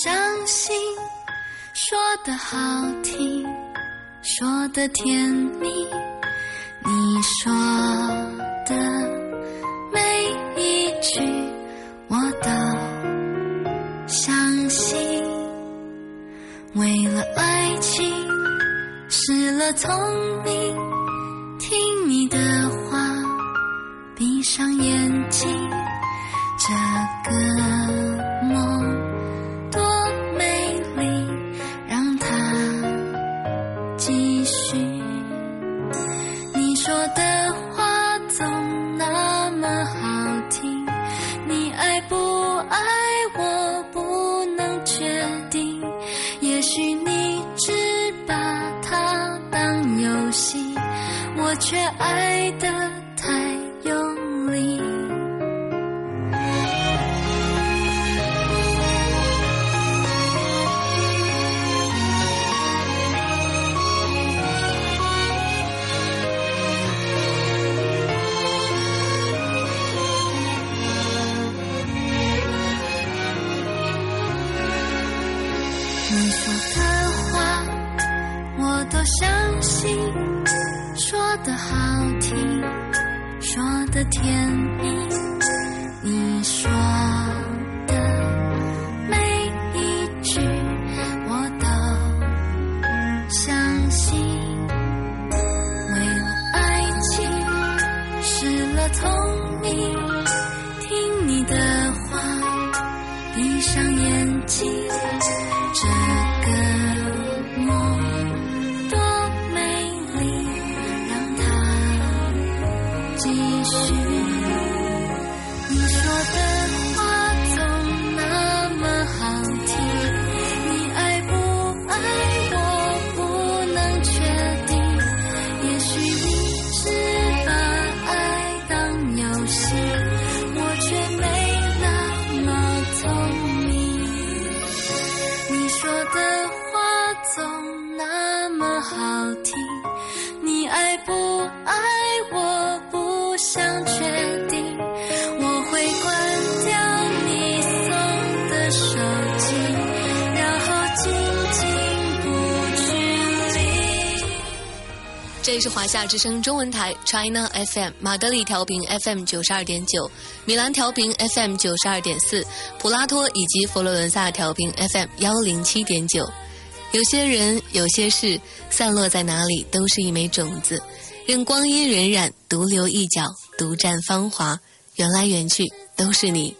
相信，说的好听，说的甜蜜，你说的每一句我都相信。为了爱情失了聪明，的甜蜜，你说是华夏之声中文台 China FM 马德里调频 FM 九十二点九，米兰调频 FM 九十二点四，普拉托以及佛罗伦萨调频 FM 幺零七点九。有些人，有些事，散落在哪里都是一枚种子，任光阴荏苒，独留一角，独占芳华。缘来缘去，都是你。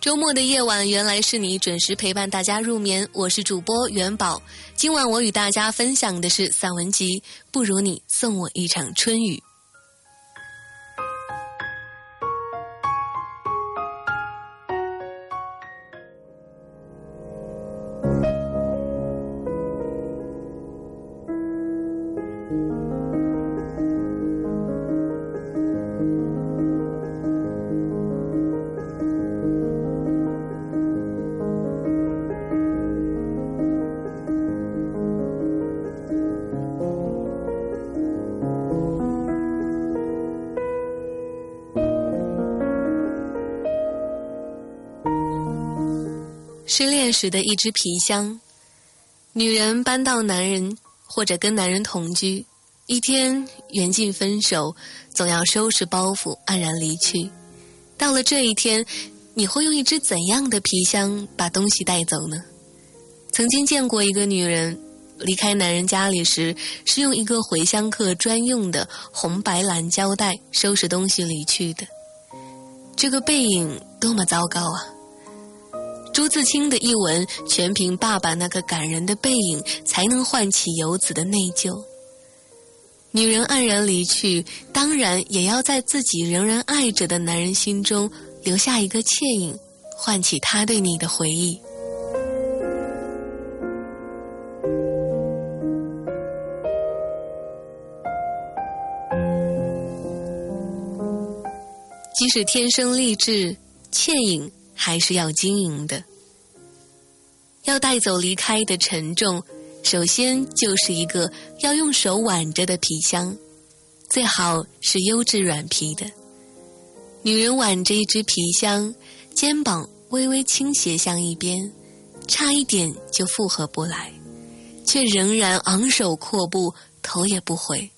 周末的夜晚，原来是你准时陪伴大家入眠。我是主播元宝，今晚我与大家分享的是散文集《不如你送我一场春雨》。时的一只皮箱，女人搬到男人或者跟男人同居，一天缘尽分手，总要收拾包袱黯然离去。到了这一天，你会用一只怎样的皮箱把东西带走呢？曾经见过一个女人离开男人家里时，是用一个回乡客专用的红白蓝胶带收拾东西离去的。这个背影多么糟糕啊！朱自清的一文，全凭爸爸那个感人的背影，才能唤起游子的内疚。女人黯然离去，当然也要在自己仍然爱着的男人心中留下一个倩影，唤起他对你的回忆。即使天生丽质，倩影。还是要经营的，要带走离开的沉重，首先就是一个要用手挽着的皮箱，最好是优质软皮的，女人挽着一只皮箱，肩膀微微倾斜向一边，差一点就负荷不来，却仍然昂首阔步，头也不回。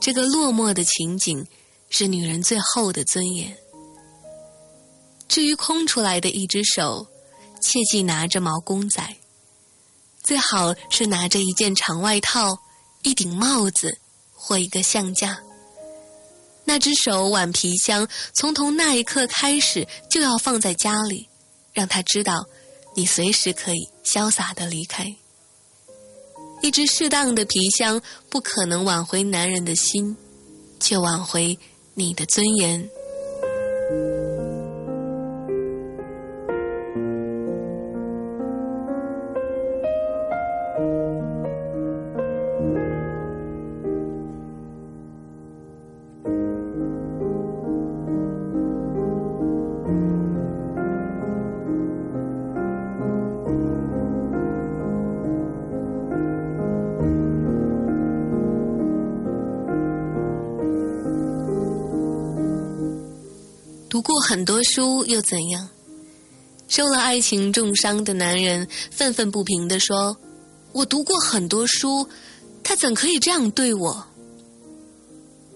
这个落寞的情景，是女人最后的尊严。至于空出来的一只手，切记拿着毛公仔，最好是拿着一件长外套、一顶帽子或一个相架。那只手挽皮箱，从从那一刻开始就要放在家里，让他知道，你随时可以潇洒的离开。一只适当的皮箱不可能挽回男人的心，却挽回你的尊严。多书又怎样？受了爱情重伤的男人愤愤不平地说：“我读过很多书，他怎可以这样对我？”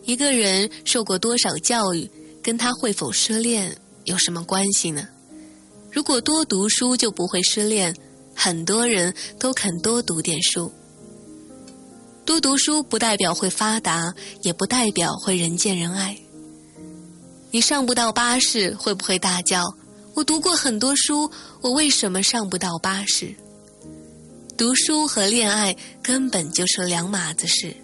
一个人受过多少教育，跟他会否失恋有什么关系呢？如果多读书就不会失恋，很多人都肯多读点书。多读书不代表会发达，也不代表会人见人爱。你上不到巴士，会不会大叫？我读过很多书，我为什么上不到巴士？读书和恋爱根本就是两码子事。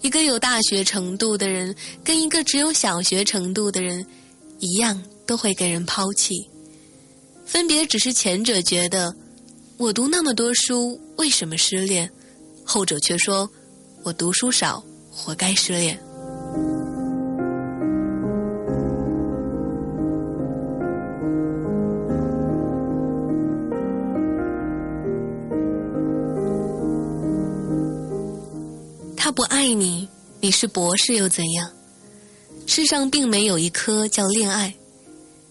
一个有大学程度的人，跟一个只有小学程度的人，一样都会给人抛弃。分别只是前者觉得，我读那么多书，为什么失恋？后者却说，我读书少，活该失恋。不爱你，你是博士又怎样？世上并没有一科叫恋爱，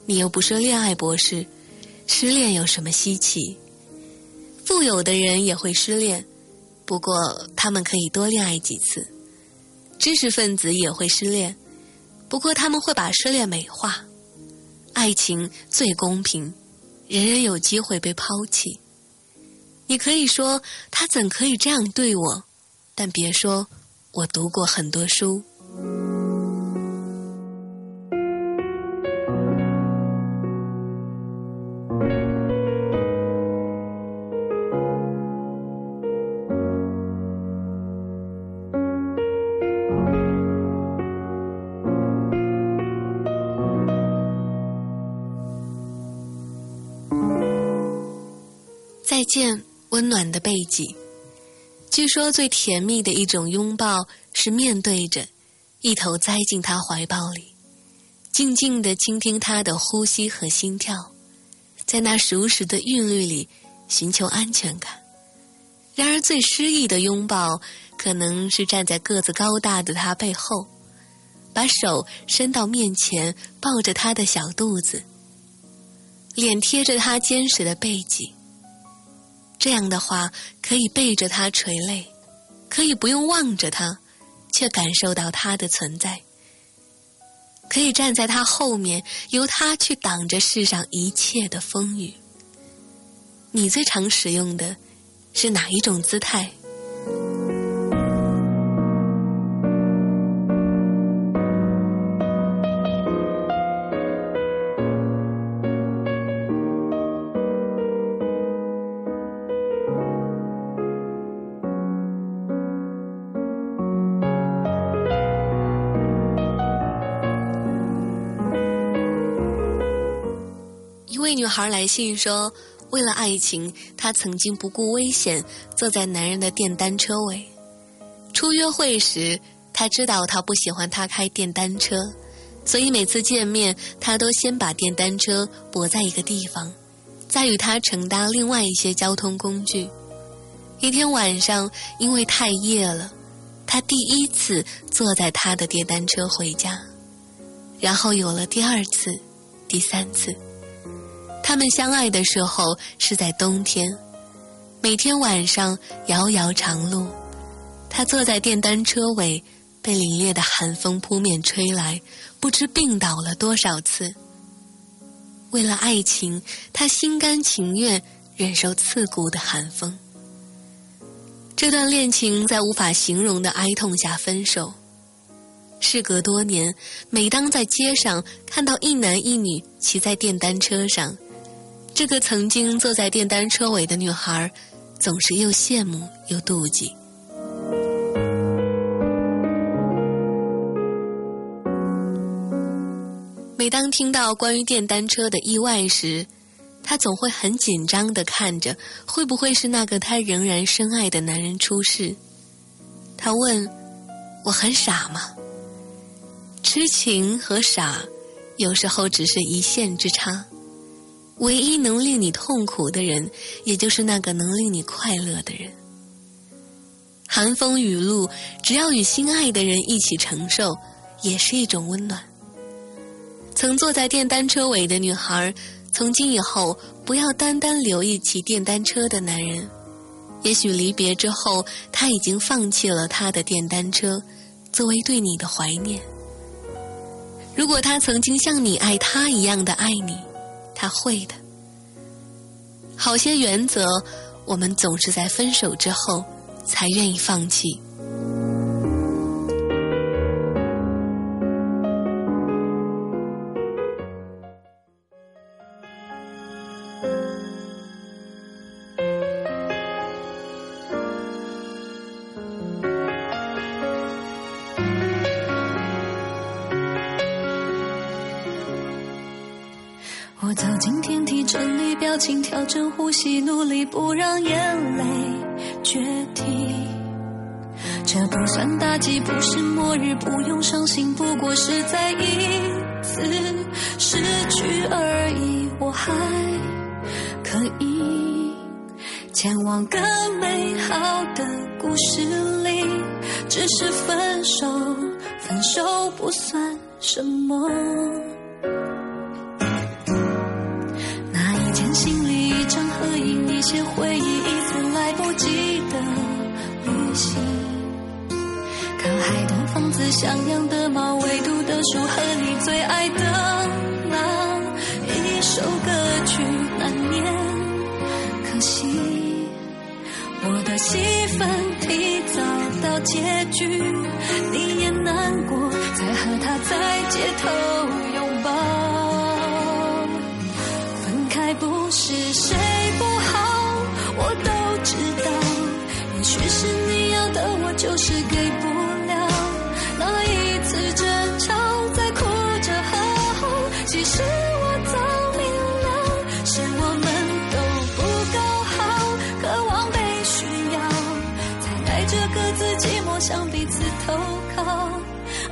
你又不是恋爱博士，失恋有什么稀奇？富有的人也会失恋，不过他们可以多恋爱几次；知识分子也会失恋，不过他们会把失恋美化。爱情最公平，人人有机会被抛弃。你可以说他怎可以这样对我？但别说，我读过很多书。再见，温暖的背脊。据说最甜蜜的一种拥抱是面对着，一头栽进他怀抱里，静静的倾听他的呼吸和心跳，在那熟识的韵律里寻求安全感。然而最诗意的拥抱，可能是站在个子高大的他背后，把手伸到面前，抱着他的小肚子，脸贴着他坚实的背脊。这样的话，可以背着他垂泪，可以不用望着他，却感受到他的存在；可以站在他后面，由他去挡着世上一切的风雨。你最常使用的是哪一种姿态？孩来信说：“为了爱情，她曾经不顾危险坐在男人的电单车尾。初约会时，他知道他不喜欢他开电单车，所以每次见面，他都先把电单车泊在一个地方，再与他乘搭另外一些交通工具。一天晚上，因为太夜了，他第一次坐在他的电单车回家。然后有了第二次、第三次。他们相爱的时候是在冬天，每天晚上遥遥长路，他坐在电单车尾，被凛冽的寒风扑面吹来，不知病倒了多少次。为了爱情，他心甘情愿忍受刺骨的寒风。这段恋情在无法形容的哀痛下分手。事隔多年，每当在街上看到一男一女骑在电单车上，这个曾经坐在电单车尾的女孩，总是又羡慕又妒忌。每当听到关于电单车的意外时，他总会很紧张的看着，会不会是那个他仍然深爱的男人出事？他问：“我很傻吗？”痴情和傻，有时候只是一线之差。唯一能令你痛苦的人，也就是那个能令你快乐的人。寒风雨露，只要与心爱的人一起承受，也是一种温暖。曾坐在电单车尾的女孩。从今以后，不要单单留意骑电单车的男人。也许离别之后，他已经放弃了他的电单车，作为对你的怀念。如果他曾经像你爱他一样的爱你，他会的。好些原则，我们总是在分手之后才愿意放弃。请调整呼吸，努力不让眼泪决堤。这不算大忌，不是末日，不用伤心，不过是再一次失去而已。我还可以前往更美好的故事里，只是分手，分手不算什么。些回忆，一次来不及的旅行。靠海的房子，像样的猫，唯独的树和你最爱的那一首歌曲难念。可惜我的戏份提早到结局，你也难过，才和他在街头拥抱。分开不是谁。就是给不了那一次争吵，在哭着和好。其实我早明了，是我们都不够好，渴望被需要，才带着各自寂寞向彼此投靠。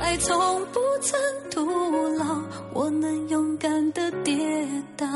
爱从不曾徒劳，我能勇敢的跌倒。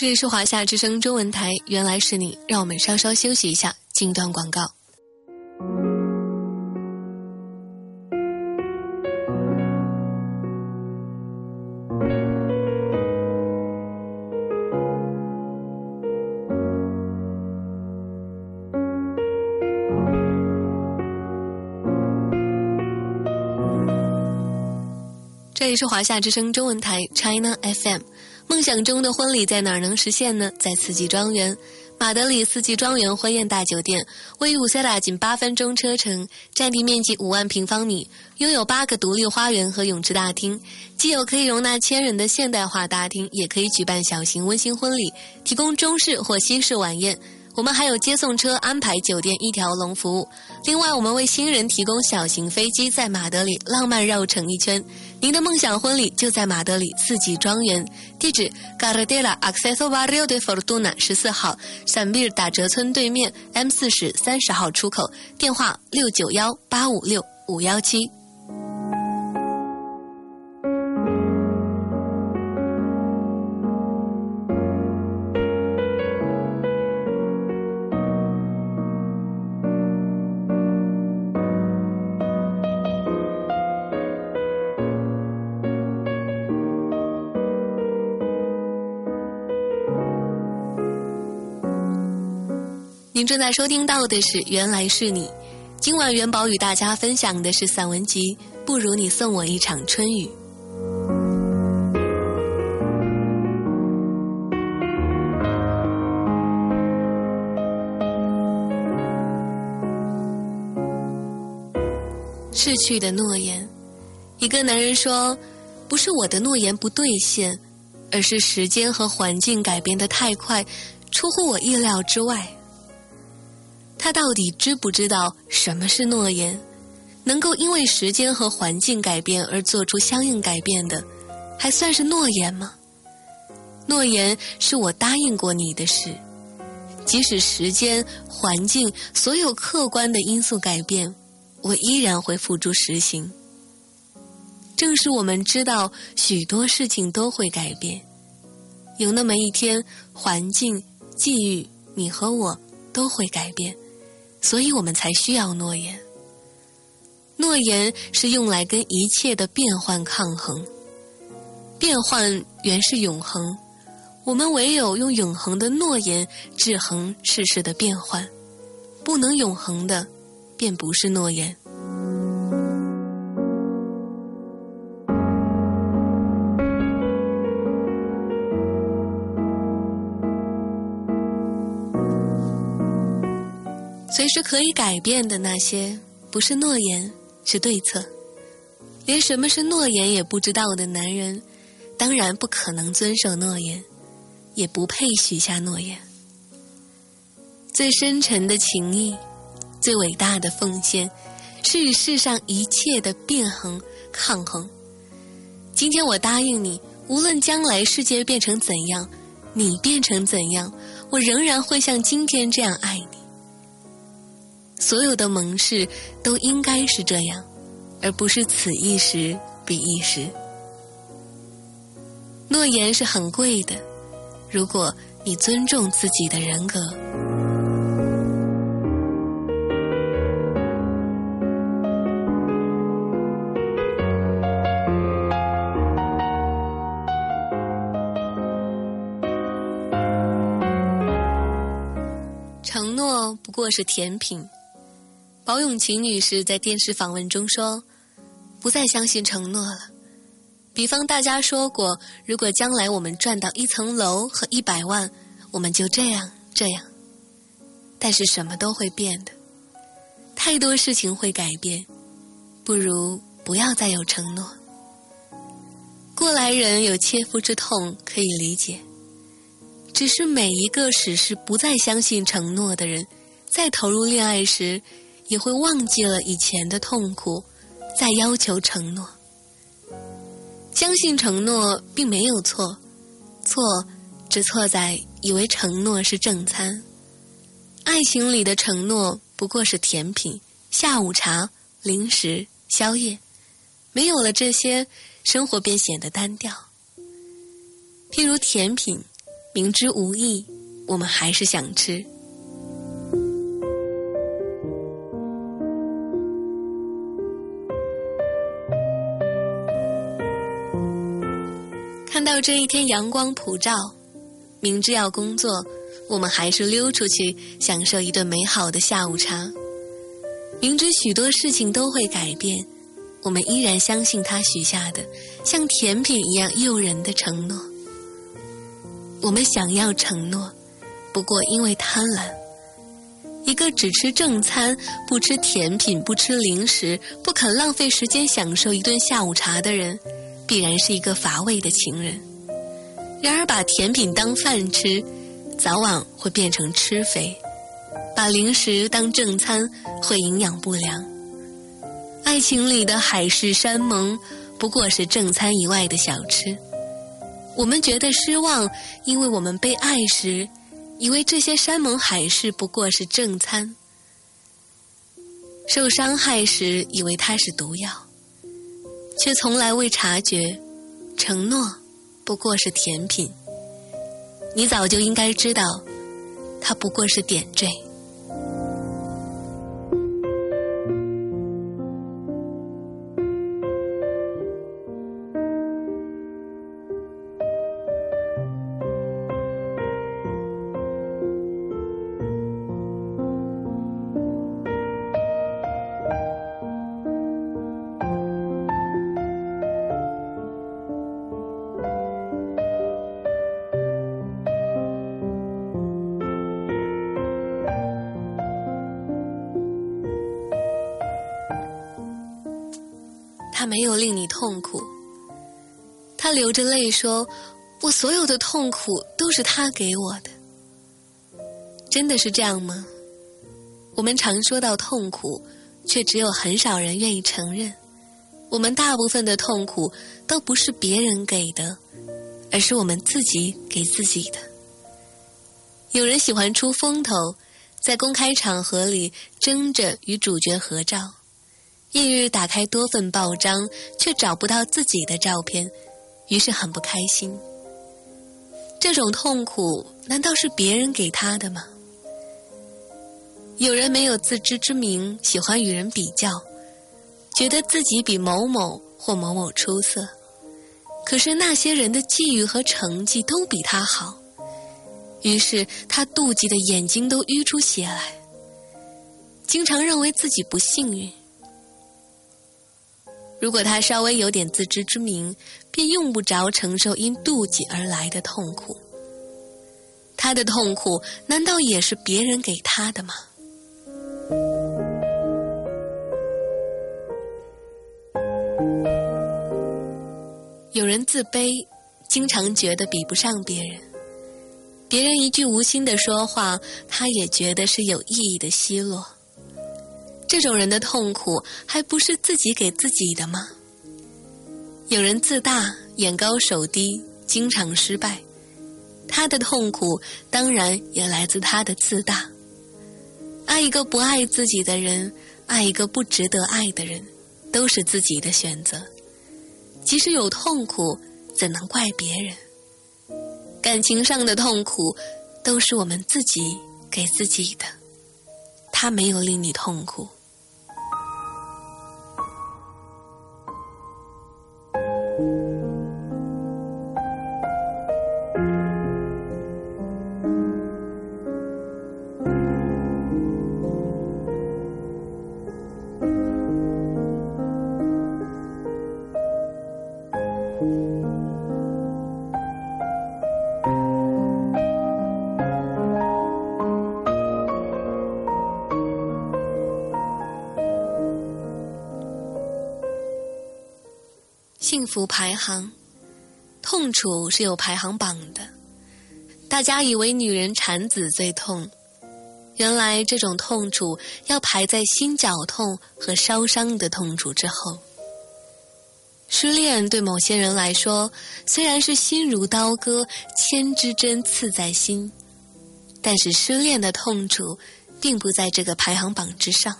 这里是华夏之声中文台，原来是你，让我们稍稍休息一下，进段广告。这里是华夏之声中文台 China FM。梦想中的婚礼在哪儿能实现呢？在四季庄园，马德里四季庄园婚宴大酒店，位于乌塞达仅八分钟车程，占地面积五万平方米，拥有八个独立花园和泳池大厅，既有可以容纳千人的现代化大厅，也可以举办小型温馨婚礼，提供中式或西式晚宴。我们还有接送车安排酒店一条龙服务。另外，我们为新人提供小型飞机，在马德里浪漫绕城一圈。您的梦想婚礼就在马德里四季庄园，地址 Gardela Acceso Barrio de Fortuna 十四号，闪避打折村对面 M 四十三十号出口，电话六九幺八五六五幺七。您正在收听到的是《原来是你》，今晚元宝与大家分享的是散文集《不如你送我一场春雨》。逝去的诺言，一个男人说：“不是我的诺言不兑现，而是时间和环境改变的太快，出乎我意料之外。”他到底知不知道什么是诺言？能够因为时间和环境改变而做出相应改变的，还算是诺言吗？诺言是我答应过你的事，即使时间、环境所有客观的因素改变，我依然会付诸实行。正是我们知道许多事情都会改变，有那么一天，环境、际遇，你和我都会改变。所以我们才需要诺言。诺言是用来跟一切的变换抗衡，变换原是永恒，我们唯有用永恒的诺言制衡世事的变换，不能永恒的，便不是诺言。随时可以改变的那些，不是诺言，是对策。连什么是诺言也不知道的男人，当然不可能遵守诺言，也不配许下诺言。最深沉的情谊，最伟大的奉献，是与世上一切的变衡抗衡。今天我答应你，无论将来世界变成怎样，你变成怎样，我仍然会像今天这样爱你。所有的盟誓都应该是这样，而不是此一时彼一时。诺言是很贵的，如果你尊重自己的人格。承诺不过是甜品。宝永琴女士在电视访问中说：“不再相信承诺了。比方大家说过，如果将来我们赚到一层楼和一百万，我们就这样这样。但是什么都会变的，太多事情会改变，不如不要再有承诺。过来人有切肤之痛，可以理解。只是每一个始是不再相信承诺的人，在投入恋爱时，也会忘记了以前的痛苦，再要求承诺。相信承诺并没有错，错只错在以为承诺是正餐。爱情里的承诺不过是甜品、下午茶、零食、宵夜，没有了这些，生活便显得单调。譬如甜品。明知无益，我们还是想吃。看到这一天阳光普照，明知要工作，我们还是溜出去享受一顿美好的下午茶。明知许多事情都会改变，我们依然相信他许下的像甜品一样诱人的承诺。我们想要承诺，不过因为贪婪。一个只吃正餐、不吃甜品、不吃零食、不肯浪费时间享受一顿下午茶的人，必然是一个乏味的情人。然而，把甜品当饭吃，早晚会变成吃肥；把零食当正餐，会营养不良。爱情里的海誓山盟，不过是正餐以外的小吃。我们觉得失望，因为我们被爱时，以为这些山盟海誓不过是正餐；受伤害时，以为它是毒药，却从来未察觉，承诺不过是甜品。你早就应该知道，它不过是点缀。没有令你痛苦，他流着泪说：“我所有的痛苦都是他给我的。”真的是这样吗？我们常说到痛苦，却只有很少人愿意承认。我们大部分的痛苦都不是别人给的，而是我们自己给自己的。有人喜欢出风头，在公开场合里争着与主角合照。翌日打开多份报章，却找不到自己的照片，于是很不开心。这种痛苦难道是别人给他的吗？有人没有自知之明，喜欢与人比较，觉得自己比某某或某某出色，可是那些人的际遇和成绩都比他好，于是他妒忌的眼睛都淤出血来，经常认为自己不幸运。如果他稍微有点自知之明，便用不着承受因妒忌而来的痛苦。他的痛苦难道也是别人给他的吗？有人自卑，经常觉得比不上别人。别人一句无心的说话，他也觉得是有意义的奚落。这种人的痛苦还不是自己给自己的吗？有人自大、眼高手低，经常失败，他的痛苦当然也来自他的自大。爱一个不爱自己的人，爱一个不值得爱的人，都是自己的选择。即使有痛苦，怎能怪别人？感情上的痛苦，都是我们自己给自己的。他没有令你痛苦。幸福排行，痛楚是有排行榜的。大家以为女人产子最痛，原来这种痛楚要排在心绞痛和烧伤的痛楚之后。失恋对某些人来说，虽然是心如刀割，千支针刺在心，但是失恋的痛楚并不在这个排行榜之上。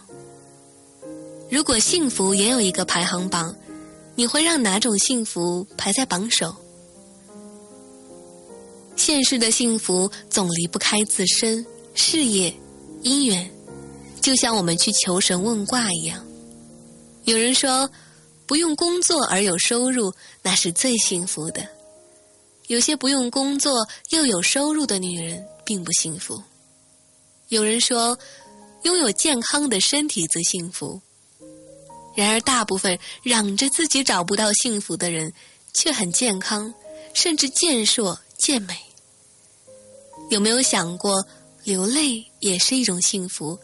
如果幸福也有一个排行榜，你会让哪种幸福排在榜首？现实的幸福总离不开自身、事业、姻缘，就像我们去求神问卦一样。有人说。不用工作而有收入，那是最幸福的。有些不用工作又有收入的女人并不幸福。有人说，拥有健康的身体最幸福。然而，大部分嚷着自己找不到幸福的人，却很健康，甚至健硕健美。有没有想过，流泪也是一种幸福，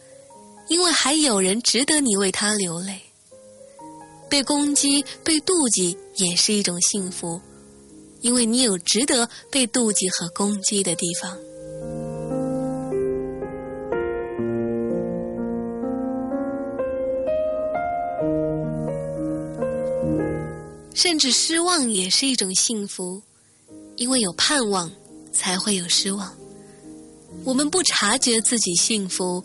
因为还有人值得你为他流泪。被攻击、被妒忌也是一种幸福，因为你有值得被妒忌和攻击的地方。甚至失望也是一种幸福，因为有盼望，才会有失望。我们不察觉自己幸福，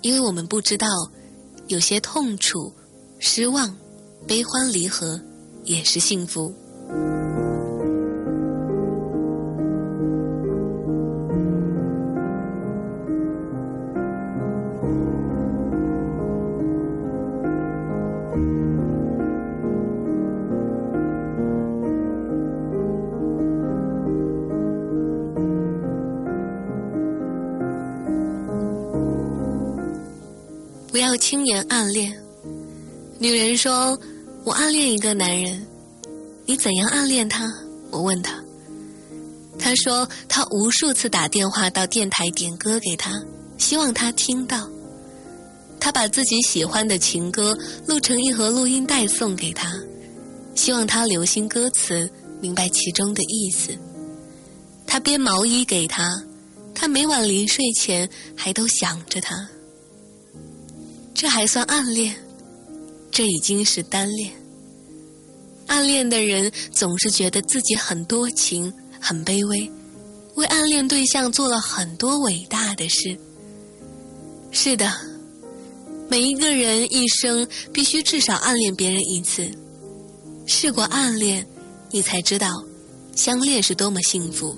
因为我们不知道有些痛楚、失望。悲欢离合，也是幸福。要轻言暗恋。女人说。我暗恋一个男人，你怎样暗恋他？我问他，他说他无数次打电话到电台点歌给他，希望他听到。他把自己喜欢的情歌录成一盒录音带送给他，希望他留心歌词，明白其中的意思。他编毛衣给他，他每晚临睡前还都想着他。这还算暗恋？这已经是单恋。暗恋的人总是觉得自己很多情、很卑微，为暗恋对象做了很多伟大的事。是的，每一个人一生必须至少暗恋别人一次。试过暗恋，你才知道相恋是多么幸福。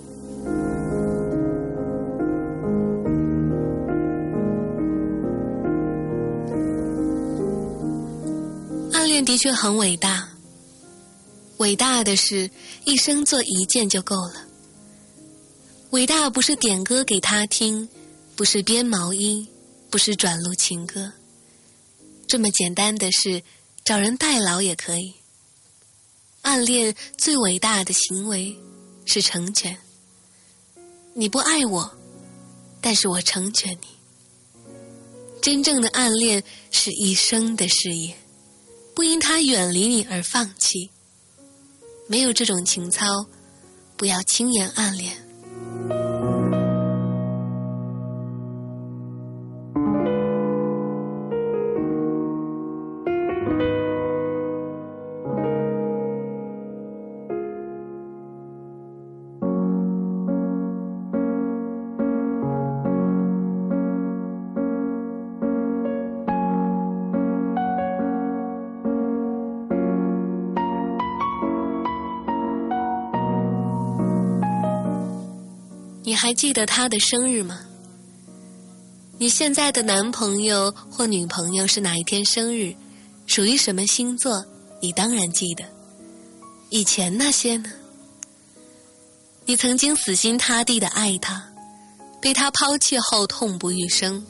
恋的确很伟大，伟大的是一生做一件就够了。伟大不是点歌给他听，不是编毛衣，不是转录情歌，这么简单的事，找人代劳也可以。暗恋最伟大的行为是成全。你不爱我，但是我成全你。真正的暗恋是一生的事业。不因他远离你而放弃，没有这种情操，不要轻言暗恋。你还记得他的生日吗？你现在的男朋友或女朋友是哪一天生日？属于什么星座？你当然记得。以前那些呢？你曾经死心塌地的爱他，被他抛弃后痛不欲生。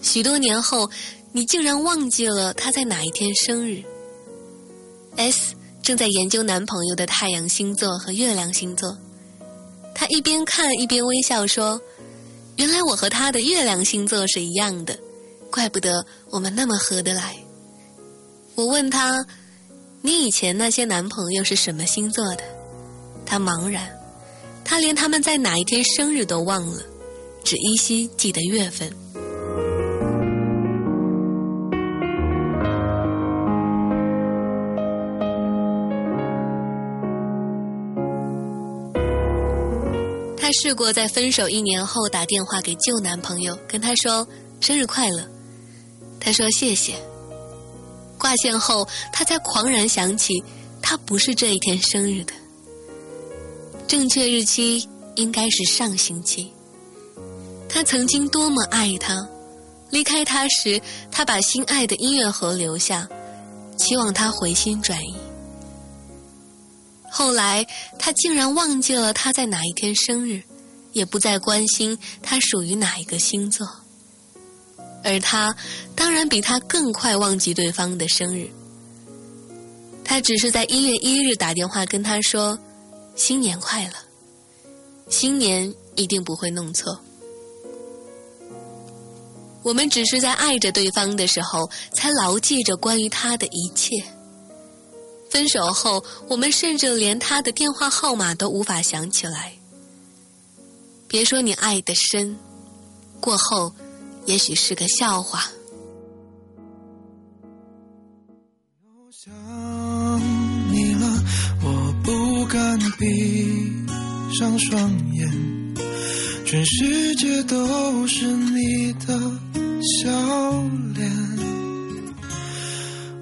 许多年后，你竟然忘记了他在哪一天生日。S 正在研究男朋友的太阳星座和月亮星座。他一边看一边微笑说：“原来我和他的月亮星座是一样的，怪不得我们那么合得来。”我问他：“你以前那些男朋友是什么星座的？”他茫然，他连他们在哪一天生日都忘了，只依稀记得月份。试过在分手一年后打电话给旧男朋友，跟他说生日快乐。他说谢谢。挂线后，他才狂然想起，他不是这一天生日的。正确日期应该是上星期。他曾经多么爱他，离开他时，他把心爱的音乐盒留下，期望他回心转意。后来，他竟然忘记了他在哪一天生日，也不再关心他属于哪一个星座。而他，当然比他更快忘记对方的生日。他只是在一月一日打电话跟他说：“新年快乐。”新年一定不会弄错。我们只是在爱着对方的时候，才牢记着关于他的一切。分手后，我们甚至连他的电话号码都无法想起来。别说你爱的深，过后也许是个笑话。想你了，我不敢闭上双眼，全世界都是你的笑脸。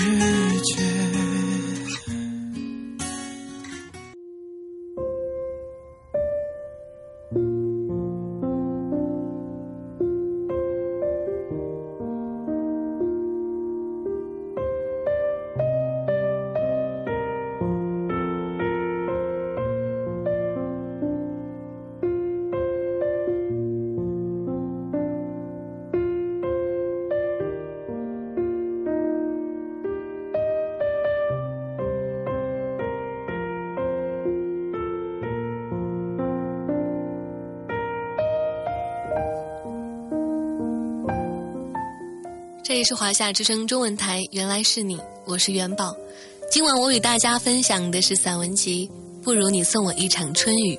世界。这里是华夏之声中文台，原来是你，我是元宝。今晚我与大家分享的是散文集《不如你送我一场春雨》。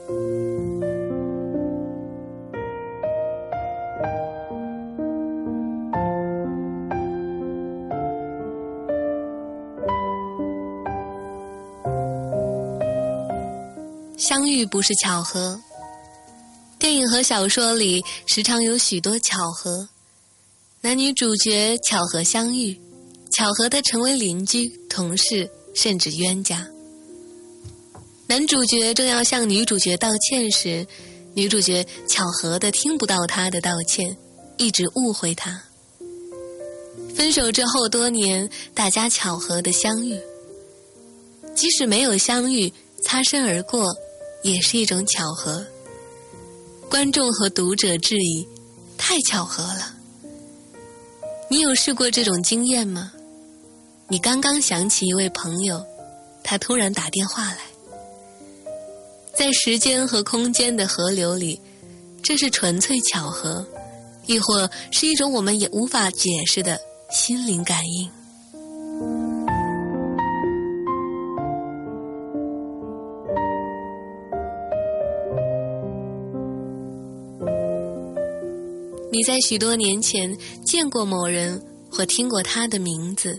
相遇不是巧合，电影和小说里时常有许多巧合。男女主角巧合相遇，巧合的成为邻居、同事，甚至冤家。男主角正要向女主角道歉时，女主角巧合的听不到他的道歉，一直误会他。分手之后多年，大家巧合的相遇，即使没有相遇，擦身而过，也是一种巧合。观众和读者质疑：太巧合了。你有试过这种经验吗？你刚刚想起一位朋友，他突然打电话来，在时间和空间的河流里，这是纯粹巧合，亦或是一种我们也无法解释的心灵感应？你在许多年前见过某人或听过他的名字，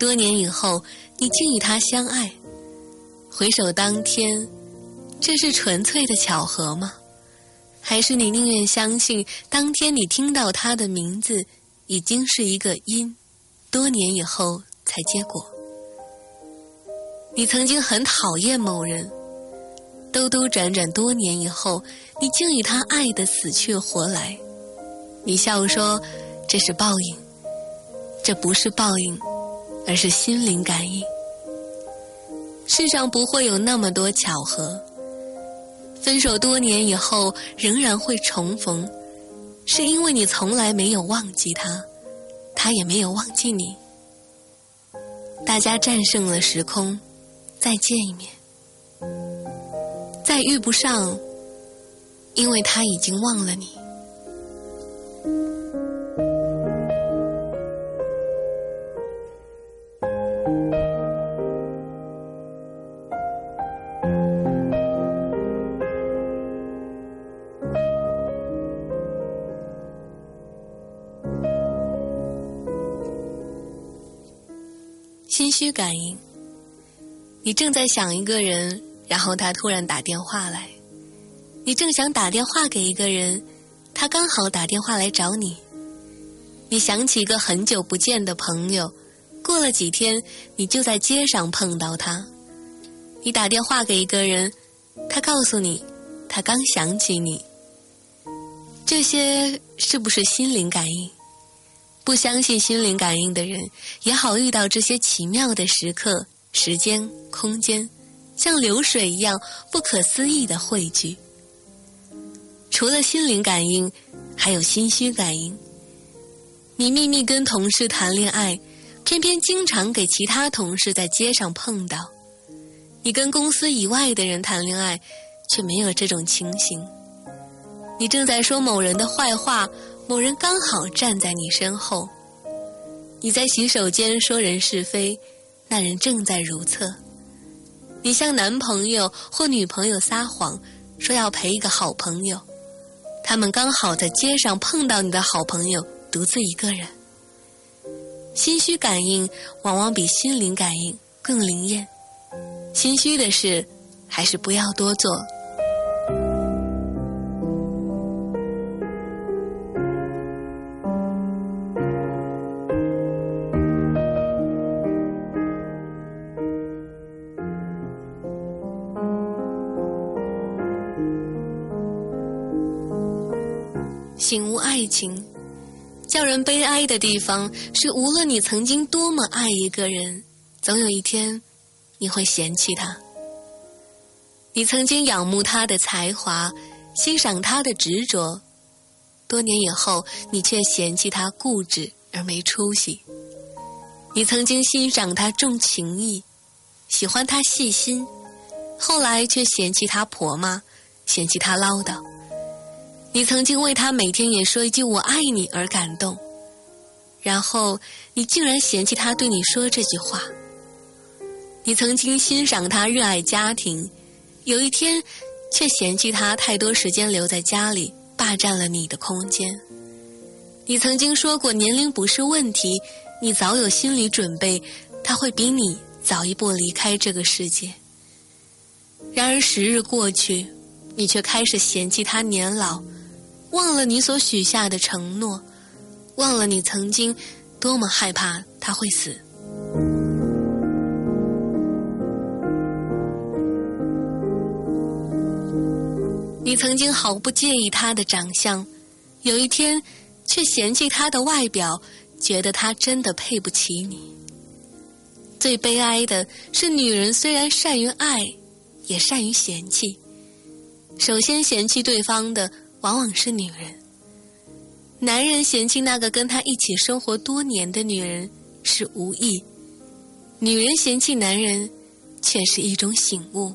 多年以后你竟与他相爱。回首当天，这是纯粹的巧合吗？还是你宁愿相信当天你听到他的名字已经是一个因，多年以后才结果？你曾经很讨厌某人，兜兜转转多年以后，你竟与他爱得死去活来。你笑说：“这是报应，这不是报应，而是心灵感应。世上不会有那么多巧合。分手多年以后仍然会重逢，是因为你从来没有忘记他，他也没有忘记你。大家战胜了时空，再见一面，再遇不上，因为他已经忘了你。”心虚感应，你正在想一个人，然后他突然打电话来；你正想打电话给一个人，他刚好打电话来找你。你想起一个很久不见的朋友，过了几天，你就在街上碰到他。你打电话给一个人，他告诉你，他刚想起你。这些是不是心灵感应？不相信心灵感应的人，也好遇到这些奇妙的时刻，时间、空间，像流水一样不可思议的汇聚。除了心灵感应，还有心虚感应。你秘密跟同事谈恋爱，偏偏经常给其他同事在街上碰到；你跟公司以外的人谈恋爱，却没有这种情形。你正在说某人的坏话，某人刚好站在你身后。你在洗手间说人是非，那人正在如厕。你向男朋友或女朋友撒谎，说要陪一个好朋友，他们刚好在街上碰到你的好朋友独自一个人。心虚感应往往比心灵感应更灵验。心虚的事，还是不要多做。醒悟爱情，叫人悲哀的地方是，无论你曾经多么爱一个人，总有一天，你会嫌弃他。你曾经仰慕他的才华，欣赏他的执着，多年以后，你却嫌弃他固执而没出息。你曾经欣赏他重情义，喜欢他细心，后来却嫌弃他婆妈，嫌弃他唠叨。你曾经为他每天也说一句“我爱你”而感动，然后你竟然嫌弃他对你说这句话。你曾经欣赏他热爱家庭，有一天却嫌弃他太多时间留在家里，霸占了你的空间。你曾经说过年龄不是问题，你早有心理准备，他会比你早一步离开这个世界。然而时日过去，你却开始嫌弃他年老。忘了你所许下的承诺，忘了你曾经多么害怕他会死。你曾经毫不介意他的长相，有一天却嫌弃他的外表，觉得他真的配不起你。最悲哀的是，女人虽然善于爱，也善于嫌弃。首先嫌弃对方的。往往是女人，男人嫌弃那个跟他一起生活多年的女人是无意，女人嫌弃男人却是一种醒悟。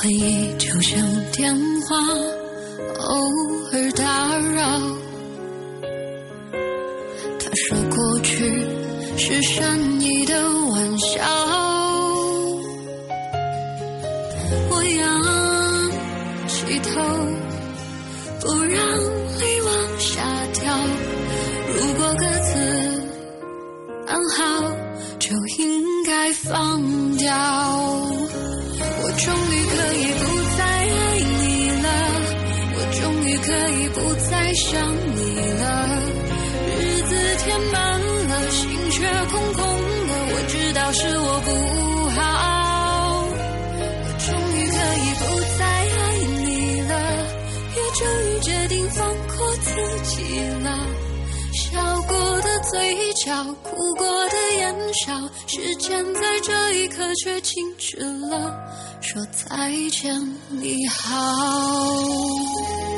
回忆就像电话，偶尔打扰。他说过去是善意的时间在这一刻却静止了。说再见，你好。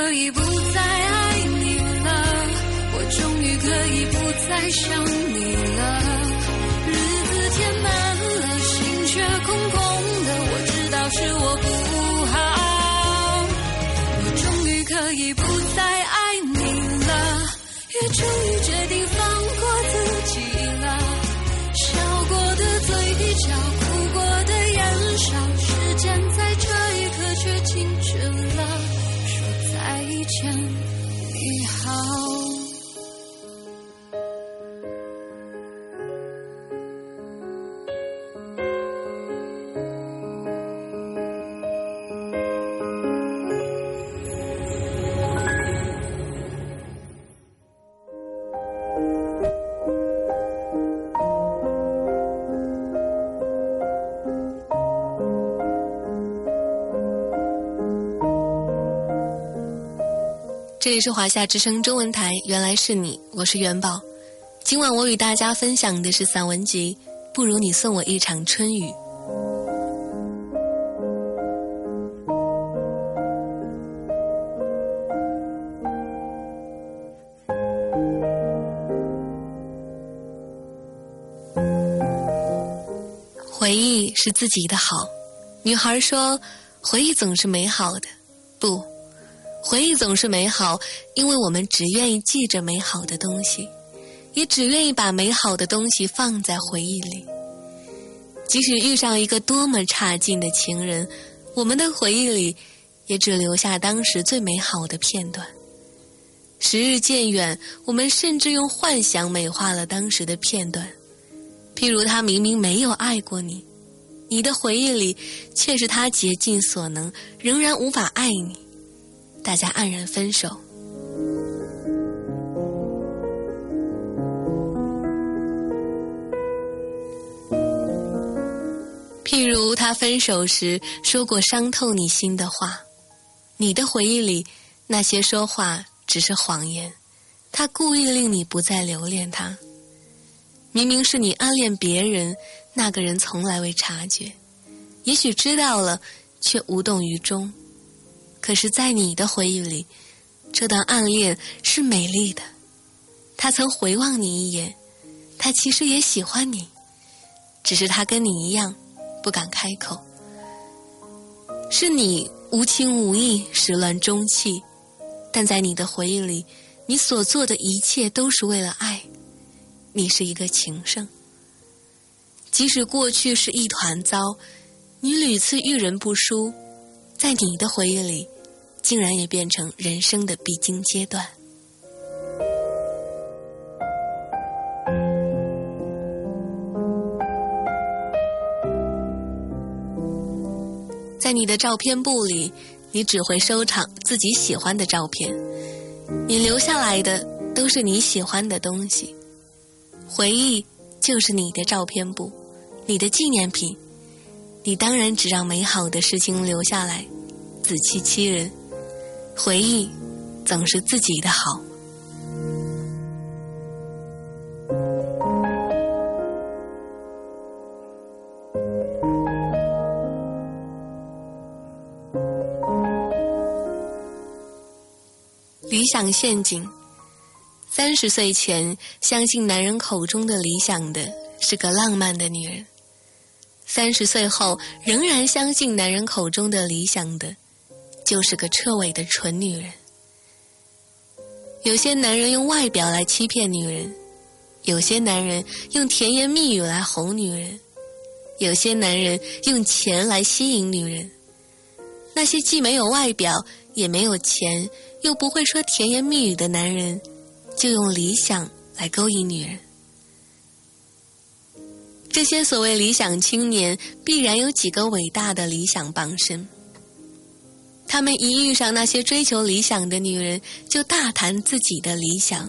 可以不再爱你了，我终于可以不再想你了。日子填满了，心却空空的，我知道是我这里是华夏之声中文台，原来是你，我是元宝。今晚我与大家分享的是散文集《不如你送我一场春雨》。回忆是自己的好，女孩说，回忆总是美好的，不。回忆总是美好，因为我们只愿意记着美好的东西，也只愿意把美好的东西放在回忆里。即使遇上一个多么差劲的情人，我们的回忆里也只留下当时最美好的片段。时日渐远，我们甚至用幻想美化了当时的片段。譬如他明明没有爱过你，你的回忆里却是他竭尽所能，仍然无法爱你。大家黯然分手。譬如他分手时说过伤透你心的话，你的回忆里那些说话只是谎言，他故意令你不再留恋他。明明是你暗恋别人，那个人从来未察觉，也许知道了，却无动于衷。可是，在你的回忆里，这段暗恋是美丽的。他曾回望你一眼，他其实也喜欢你，只是他跟你一样，不敢开口。是你无情无义，始乱终弃，但在你的回忆里，你所做的一切都是为了爱。你是一个情圣，即使过去是一团糟，你屡次遇人不淑。在你的回忆里，竟然也变成人生的必经阶段。在你的照片簿里，你只会收藏自己喜欢的照片，你留下来的都是你喜欢的东西。回忆就是你的照片簿，你的纪念品。你当然只让美好的事情留下来，自欺欺人。回忆总是自己的好。理想陷阱：三十岁前相信男人口中的理想的是个浪漫的女人。三十岁后，仍然相信男人口中的理想的，就是个彻尾的蠢女人。有些男人用外表来欺骗女人，有些男人用甜言蜜语来哄女人，有些男人用钱来吸引女人，那些既没有外表，也没有钱，又不会说甜言蜜语的男人，就用理想来勾引女人。这些所谓理想青年，必然有几个伟大的理想傍身。他们一遇上那些追求理想的女人，就大谈自己的理想，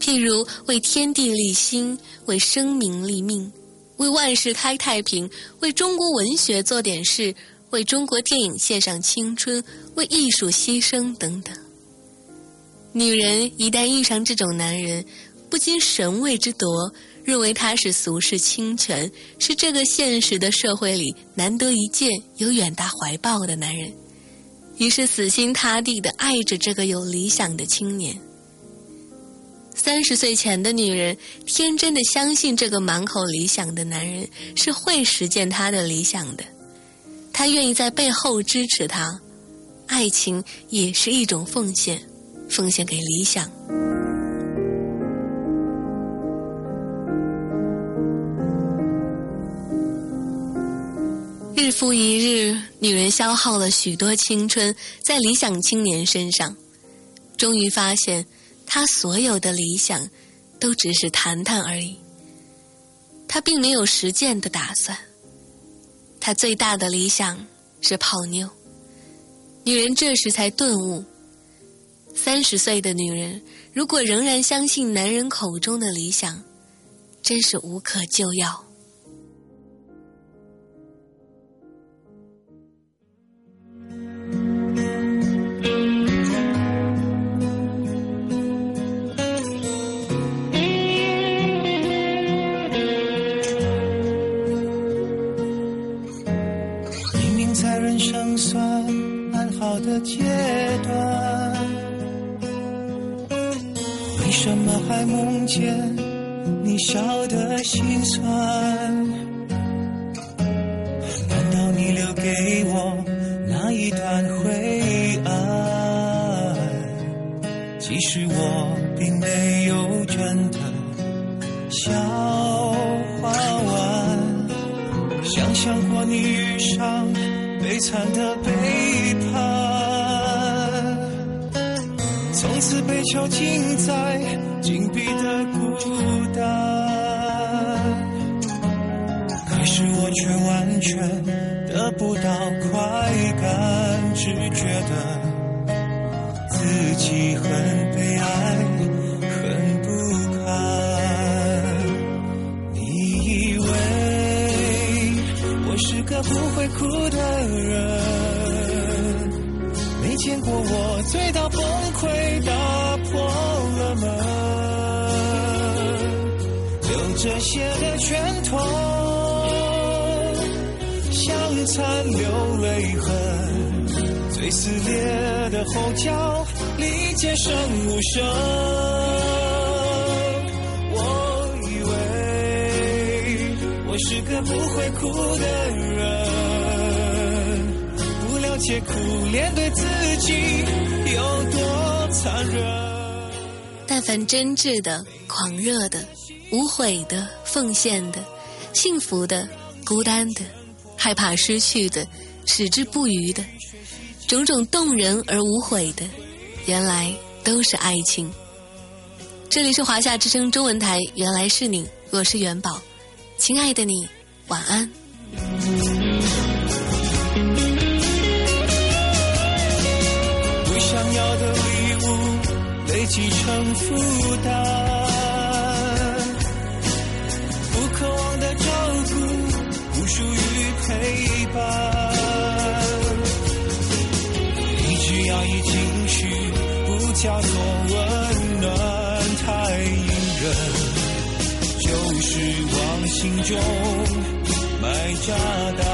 譬如为天地立心，为生民立命，为万世开太平，为中国文学做点事，为中国电影献上青春，为艺术牺牲等等。女人一旦遇上这种男人，不禁神位之夺。认为他是俗世清泉，是这个现实的社会里难得一见有远大怀抱的男人，于是死心塌地的爱着这个有理想的青年。三十岁前的女人天真的相信这个满口理想的男人是会实现他的理想的，她愿意在背后支持他，爱情也是一种奉献，奉献给理想。日复一日，女人消耗了许多青春在理想青年身上，终于发现，他所有的理想都只是谈谈而已。他并没有实践的打算。他最大的理想是泡妞。女人这时才顿悟：三十岁的女人如果仍然相信男人口中的理想，真是无可救药。的人，不了解苦恋对自己有多残忍。但凡真挚的、狂热的。无悔的、奉献的、幸福的、孤单的、害怕失去的、矢志不渝的，种种动人而无悔的，原来都是爱情。这里是华夏之声中文台，原来是你，我是元宝，亲爱的你，晚安。物累积成负担。属于陪伴，一直压抑情绪，不叫做温暖，太隐忍，就是往心中埋炸弹。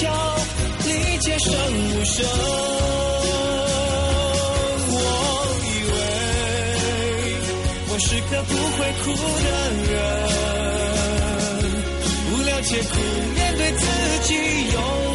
的后脚，里皆生无声。我以为我是个不会哭的人，不了解苦面对自己有。